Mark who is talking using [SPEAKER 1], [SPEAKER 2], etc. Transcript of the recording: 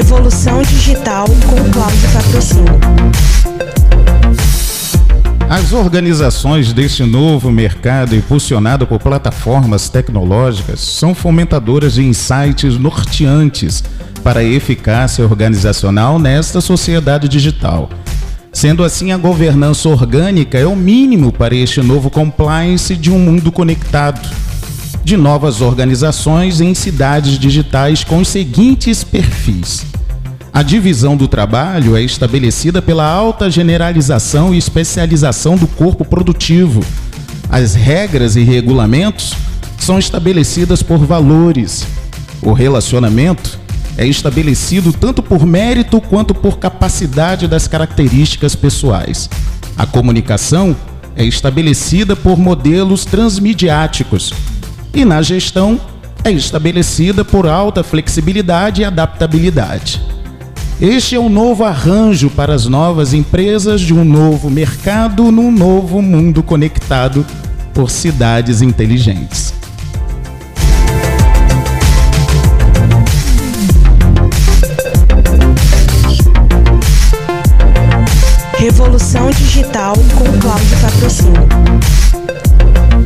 [SPEAKER 1] Revolução Digital com Cláudio Patrocínio.
[SPEAKER 2] As organizações deste novo mercado, impulsionado por plataformas tecnológicas, são fomentadoras de insights norteantes para a eficácia organizacional nesta sociedade digital. Sendo assim, a governança orgânica é o mínimo para este novo compliance de um mundo conectado, de novas organizações em cidades digitais com os seguintes perfis. A divisão do trabalho é estabelecida pela alta generalização e especialização do corpo produtivo. As regras e regulamentos são estabelecidas por valores. O relacionamento é estabelecido tanto por mérito quanto por capacidade das características pessoais. A comunicação é estabelecida por modelos transmediáticos e na gestão é estabelecida por alta flexibilidade e adaptabilidade. Este é um novo arranjo para as novas empresas de um novo mercado num novo mundo conectado por cidades inteligentes.
[SPEAKER 1] Revolução Digital com Cláudio Patrocínio.